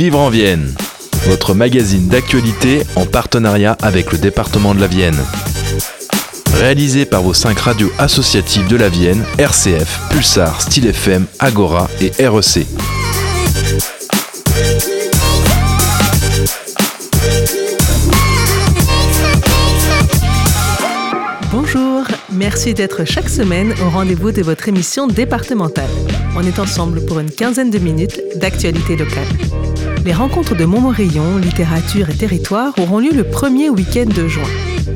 Vivre en Vienne, votre magazine d'actualité en partenariat avec le département de la Vienne. Réalisé par vos cinq radios associatives de la Vienne, RCF, Pulsar, Style FM, Agora et REC. Bonjour, merci d'être chaque semaine au rendez-vous de votre émission départementale. On est ensemble pour une quinzaine de minutes d'actualité locale. Les rencontres de Montmorillon, littérature et territoire auront lieu le premier week-end de juin.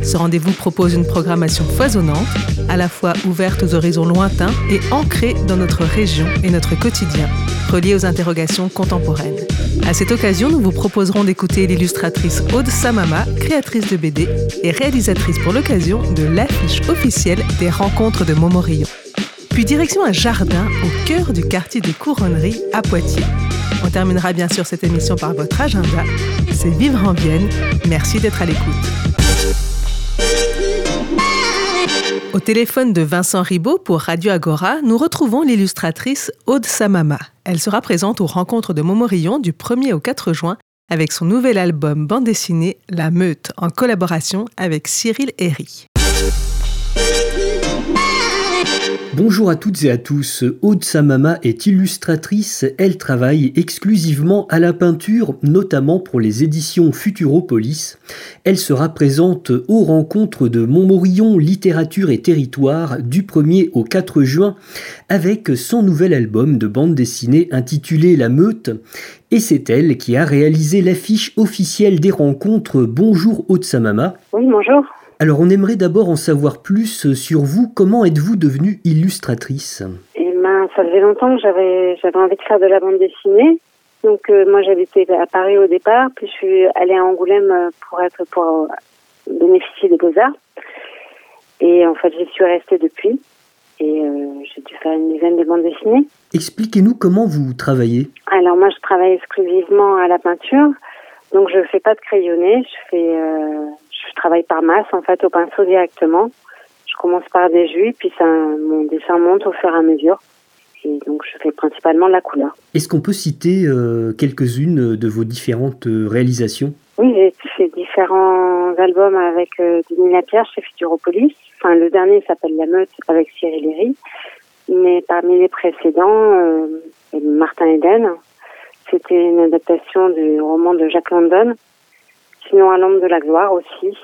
Ce rendez-vous propose une programmation foisonnante, à la fois ouverte aux horizons lointains et ancrée dans notre région et notre quotidien, reliée aux interrogations contemporaines. À cette occasion, nous vous proposerons d'écouter l'illustratrice Aude Samama, créatrice de BD et réalisatrice pour l'occasion de l'affiche officielle des rencontres de Montmorillon. Puis direction un jardin au cœur du quartier des Couronneries à Poitiers. On terminera bien sûr cette émission par votre agenda. C'est Vivre en Vienne. Merci d'être à l'écoute. Au téléphone de Vincent Ribaud pour Radio Agora, nous retrouvons l'illustratrice Aude Samama. Elle sera présente aux rencontres de Montmorillon du 1er au 4 juin avec son nouvel album bande dessinée La Meute en collaboration avec Cyril Herry. Bonjour à toutes et à tous. Aude Samama est illustratrice. Elle travaille exclusivement à la peinture, notamment pour les éditions Futuropolis. Elle sera présente aux rencontres de Montmorillon Littérature et Territoire du 1er au 4 juin avec son nouvel album de bande dessinée intitulé La Meute. Et c'est elle qui a réalisé l'affiche officielle des rencontres. Bonjour Aude Samama. Oui, bonjour. Alors on aimerait d'abord en savoir plus sur vous. Comment êtes-vous devenue illustratrice? Eh ben, ça faisait longtemps que j'avais j'avais envie de faire de la bande dessinée. Donc euh, moi j'habitais à Paris au départ, puis je suis allée à Angoulême euh, pour être pour euh, bénéficier des beaux-arts. Et en fait j'y suis restée depuis. Et euh, j'ai dû faire une dizaine de bandes dessinées. Expliquez-nous comment vous travaillez. Alors moi je travaille exclusivement à la peinture. Donc je fais pas de crayonné, je fais euh, je travaille par masse en fait au pinceau directement. Je commence par des jus, puis ça, mon dessin monte au fur et à mesure. Et donc je fais principalement de la couleur. Est-ce qu'on peut citer euh, quelques-unes de vos différentes euh, réalisations? Oui, j'ai fait différents albums avec euh, Denis Lapierre chez Futuropolis. Enfin, le dernier s'appelle La Meute avec Cyril Herry. Mais parmi les précédents, euh, Martin Eden, c'était une adaptation du roman de Jacques London. Sinon, Un l'ombre de la gloire aussi.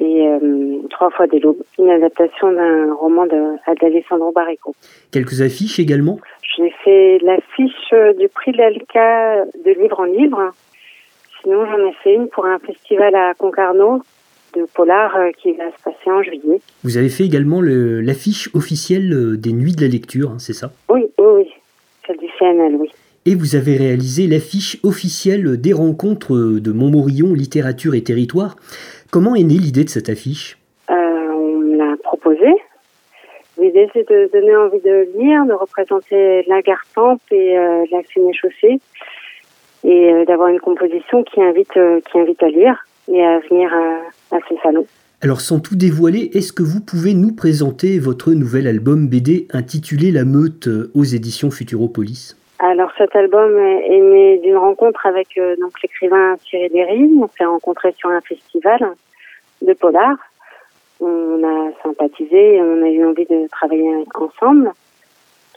Et euh, Trois fois des l'aube, une adaptation d'un roman de- d'Alessandro Barrico. Quelques affiches également? J'ai fait l'affiche euh, du prix de l'Alca de livre en livre. Sinon, j'en ai fait une pour un festival à Concarneau de polar euh, qui va se passer en juillet. Vous avez fait également le- l'affiche officielle des Nuits de la Lecture, hein, c'est ça? Oui, oui, oui. Celle du CNL, oui. Et vous avez réalisé l'affiche officielle des rencontres de Montmorillon Littérature et Territoire. Comment est née l'idée de cette affiche? Euh, on l'a proposé. L'idée, c'est de donner envie de lire, de représenter la Gartempe et euh, la Séné-Chaussée et euh, d'avoir une composition qui invite, euh, qui invite à lire et à venir à, à ces salons. Alors sans tout dévoiler, est-ce que vous pouvez nous présenter votre nouvel album BD intitulé La Meute aux éditions Futuropolis? Alors cet album est né d'une rencontre avec euh, donc l'écrivain Cyril Herry. On s'est rencontrés sur un festival de polar. On a sympathisé et on a eu envie de travailler ensemble.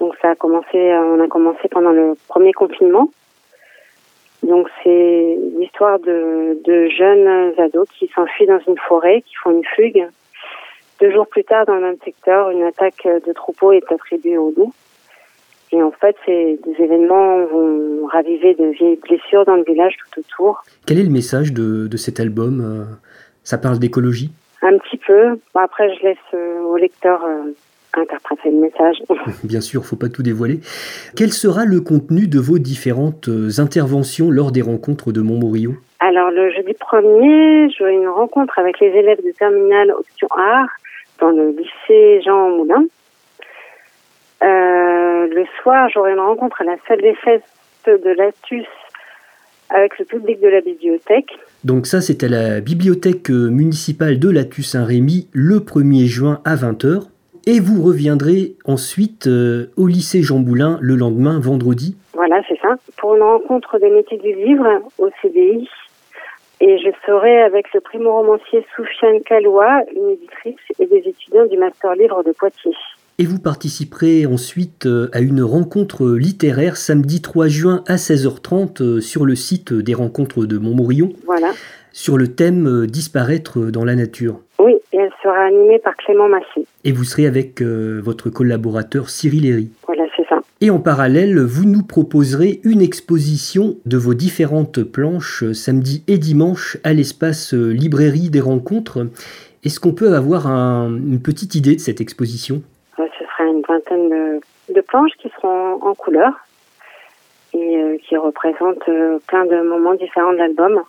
Donc ça a commencé, euh, on a commencé pendant le premier confinement. Donc c'est l'histoire de, jeunes ados qui s'enfuient dans une forêt, qui font une fugue. Deux jours plus tard, dans le même secteur, une attaque de troupeau est attribuée au loup. Et en fait, des événements vont raviver de vieilles blessures dans le village tout autour. Quel est le message de, de cet album euh, Ça parle d'écologie? Un petit peu. Bon, après, je laisse euh, au lecteur euh, interpréter le message. Bien sûr, faut pas tout dévoiler. Quel sera le contenu de vos différentes interventions lors des rencontres de Montmorillon? Alors, le jeudi premier, j'aurai une rencontre avec les élèves de terminale option art dans le lycée Jean Moulin. Euh, le soir, j'aurai une rencontre à la salle des fêtes de l'Atus avec le public de la bibliothèque. Donc ça, c'est à la bibliothèque euh, municipale de Latus Saint-Rémy le 1er juin à 20h. et vous reviendrez ensuite euh, au lycée Jean Boulin le lendemain, vendredi. Voilà, c'est ça. Pour une rencontre des métiers du livre au CDI. Et je serai avec le primo-romancier Soufiane Kaloua, une éditrice, et des étudiants du Master Livre de Poitiers. Et vous participerez ensuite euh, à une rencontre littéraire samedi 3 juin à 16h30 euh, sur le site des rencontres de Montmorillon. Voilà. Sur le thème Disparaître dans la nature. Oui, et elle sera animée par Clément Massé. Et vous serez avec votre collaborateur Cyril Herry. Voilà, c'est ça. Et en parallèle, vous nous proposerez une exposition de vos différentes planches samedi et dimanche à l'espace librairie des rencontres. Est-ce qu'on peut avoir une petite idée de cette exposition? Vingtaine de, planches qui seront en couleur et euh, qui représentent euh, plein de moments différents de l'album.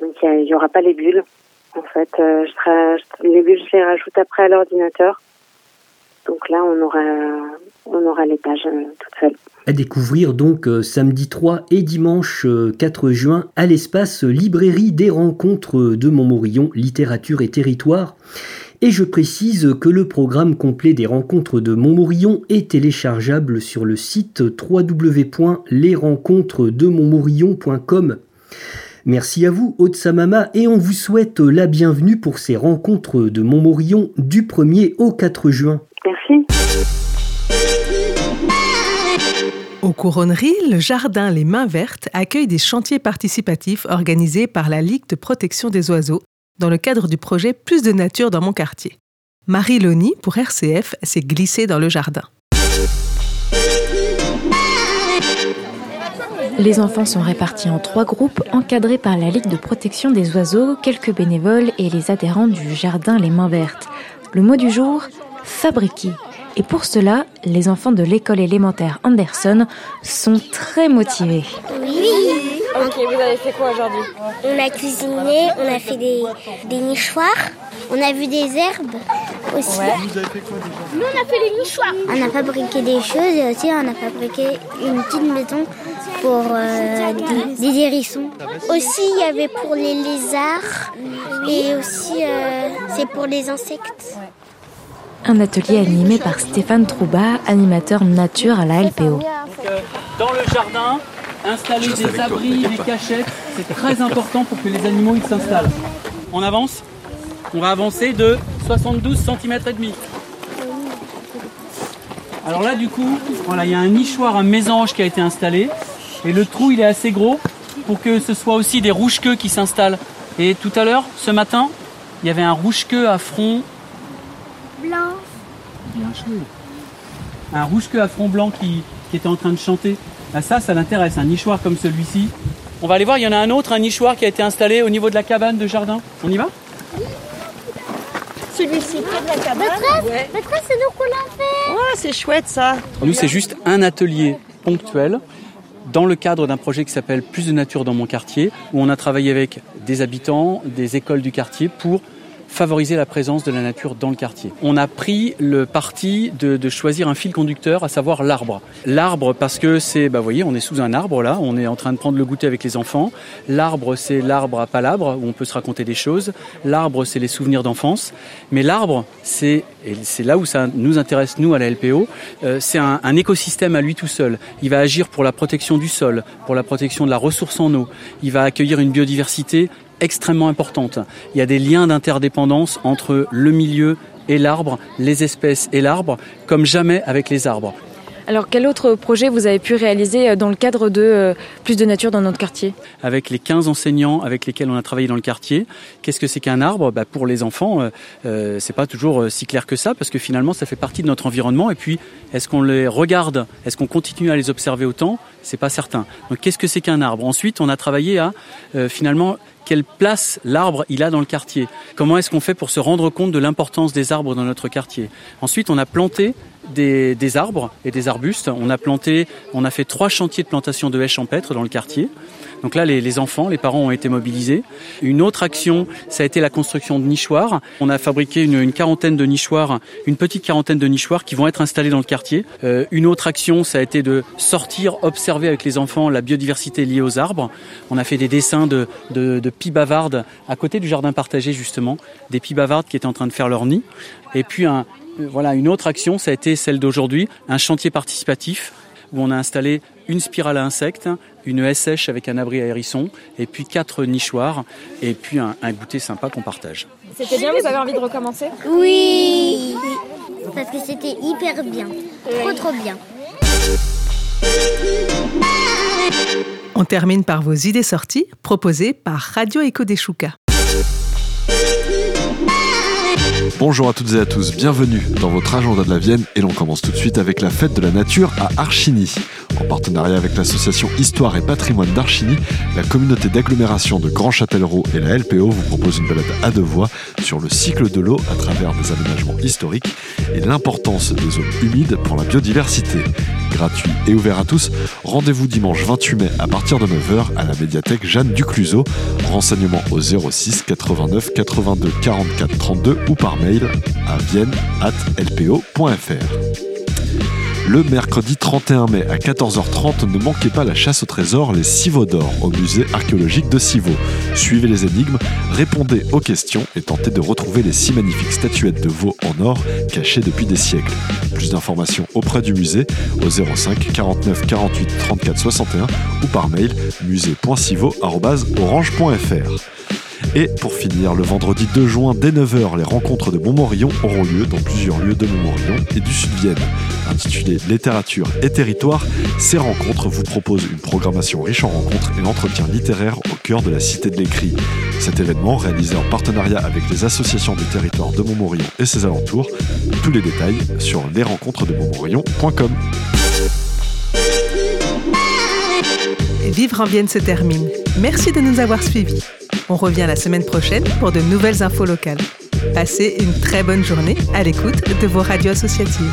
Donc il n'y aura pas les bulles. En fait, euh, je les bulles, je les rajoute après à l'ordinateur. Donc là, on aura, on aura les pages euh, toutes seules. À découvrir donc euh, samedi 3 et dimanche 4 juin à l'espace Librairie des rencontres de Montmorillon, littérature et territoire. Et je précise que le programme complet des rencontres de Montmorillon est téléchargeable sur le site www.lesrencontresdemontmorillon.com. Merci à vous, Haute Samama, et on vous souhaite la bienvenue pour ces rencontres de Montmorillon du 1er au 4 juin. Merci. Aux Couronneries, le jardin Les Mains Vertes accueille des chantiers participatifs organisés par la Ligue de protection des oiseaux dans le cadre du projet Plus de nature dans mon quartier. Marie Loni, pour RCF, s'est glissée dans le jardin. Les enfants sont répartis en trois groupes encadrés par la Ligue de protection des oiseaux, quelques bénévoles et les adhérents du jardin Les Mains Vertes. Le mot du jour, fabriquer. Et pour cela, les enfants de l'école élémentaire Anderson sont très motivés. Ok, vous avez fait quoi aujourd'hui On a cuisiné, on a fait des, des nichoirs, on a vu des herbes aussi. Vous avez fait quoi déjà Nous, on a fait les nichoirs. On a fabriqué des choses et aussi on a fabriqué une petite maison pour euh, des, des, hérissons. Aussi, il y avait pour les lézards et aussi euh, c'est pour les insectes. Un atelier animé par Stéphane Trouba, animateur nature à la LPO. Donc, euh, dans le jardin, installer des abris, des cachettes, c'est très important pour que les animaux ils s'installent. On avance On va avancer de 72 cm et demi. Alors là du coup, voilà, il y a un nichoir, un mésange qui a été installé et le trou il est assez gros pour que ce soit aussi des rouges-queues qui s'installent. Et tout à l'heure, ce matin, il y avait un rouge-queue à front blanc. Bien joué. Un rouge-queue à front blanc qui, qui, était en train de chanter. Ah, ça, ça l'intéresse, un nichoir comme celui-ci. On va aller voir, il y en a un autre, un nichoir qui a été installé au niveau de la cabane de jardin. On y va? Celui-ci, près de la cabane. Maîtresse, maîtresse c'est nous qu'on l'a fait. Ouais, c'est chouette ça. Nous, c'est juste un atelier ponctuel dans le cadre d'un projet qui s'appelle Plus de nature dans mon quartier, où on a travaillé avec des habitants, des écoles du quartier pour favoriser la présence de la nature dans le quartier. On a pris le parti de, choisir un fil conducteur, à savoir l'arbre. L'arbre parce que c'est, bah vous voyez, on est sous un arbre là, on est en train de prendre le goûter avec les enfants. L'arbre c'est l'arbre à palabre où on peut se raconter des choses. L'arbre c'est les souvenirs d'enfance. Mais l'arbre c'est c'est là où ça nous intéresse nous à la LPO, euh, c'est un, écosystème à lui tout seul. Il va agir pour la protection du sol, pour la protection de la ressource en eau. Il va accueillir une biodiversité extrêmement importante. Il y a des liens d'interdépendance entre le milieu et l'arbre, les espèces et l'arbre, comme jamais avec les arbres. Alors quel autre projet vous avez pu réaliser dans le cadre de euh, Plus de nature dans notre quartier? Avec les 15 enseignants avec lesquels on a travaillé dans le quartier, qu'est-ce que c'est qu'un arbre? Bah, Pour les enfants, euh, euh, c'est pas toujours euh, si clair que ça parce que finalement ça fait partie de notre environnement et puis est-ce qu'on les regarde, est-ce qu'on continue à les observer autant? C'est pas certain. Donc qu'est-ce que c'est qu'un arbre? Ensuite, on a travaillé à finalement quelle place l'arbre il a dans le quartier. Comment est-ce qu'on fait pour se rendre compte de l'importance des arbres dans notre quartier? Ensuite, on a planté des, arbres et des arbustes. On a on a fait trois chantiers de plantation de haies champêtres dans le quartier. Donc là, les, enfants, les parents ont été mobilisés. Une autre action, ça a été la construction de nichoirs. On a fabriqué une, quarantaine de nichoirs, une petite quarantaine de nichoirs qui vont être installés dans le quartier. Euh, une autre action, ça a été de sortir, observer avec les enfants la biodiversité liée aux arbres. On a fait des dessins de, de, bavardes à côté du jardin partagé justement, des pies bavardes qui étaient en train de faire leur nid. Et puis un, voilà, une autre action, ça a été celle d'aujourd'hui, un chantier participatif où on a installé une spirale à insectes, une SH avec un abri à hérissons, et puis quatre nichoirs, et puis un, goûter sympa qu'on partage. C'était bien, vous avez envie de recommencer? Oui, parce que c'était hyper bien, trop trop bien. On termine par vos idées sorties proposées par Radio Éco des Choucas. Bonjour à toutes et à tous, bienvenue dans votre agenda de la Vienne et l'on commence tout de suite avec la fête de la nature à Archigny. En partenariat avec l'association Histoire et Patrimoine d'Archigny, la communauté d'agglomération de Grand Châtellerault et la LPO vous propose une balade à deux voies sur le cycle de l'eau à travers des aménagements historiques et l'importance des zones humides pour la biodiversité. Gratuit et ouvert à tous, rendez-vous dimanche 28 mai à partir de 9h à la médiathèque Jeanne Ducluseau. Renseignements au 06 89 82 44 32 ou par mail à vienne.lpo.fr. Le mercredi 31 mai à 14h30, ne manquez pas la chasse au trésor Les Civaux d'Or au musée archéologique de Civaux. Suivez les énigmes, répondez aux questions et tentez de retrouver les six magnifiques statuettes de veau en or cachées depuis des siècles. Plus d'informations auprès du musée au 05 49 48 34 61 ou par mail musée.civaux.orange.fr. Et pour finir, le vendredi 2 juin dès 9h, les rencontres de Montmorillon auront lieu dans plusieurs lieux de Montmorillon et du Sud-Vienne. Intitulé Littérature et territoire, ces rencontres vous proposent une programmation riche en rencontres et l'entretien littéraire au cœur de la cité de l'écrit. Cet événement, réalisé en partenariat avec les associations du territoire de Montmorillon et ses alentours, tous les détails sur lesrencontresdemontmorillon.com. Vivre en Vienne se termine. Merci de nous avoir suivis. On revient la semaine prochaine pour de nouvelles infos locales. Passez une très bonne journée à l'écoute de vos radios associatives.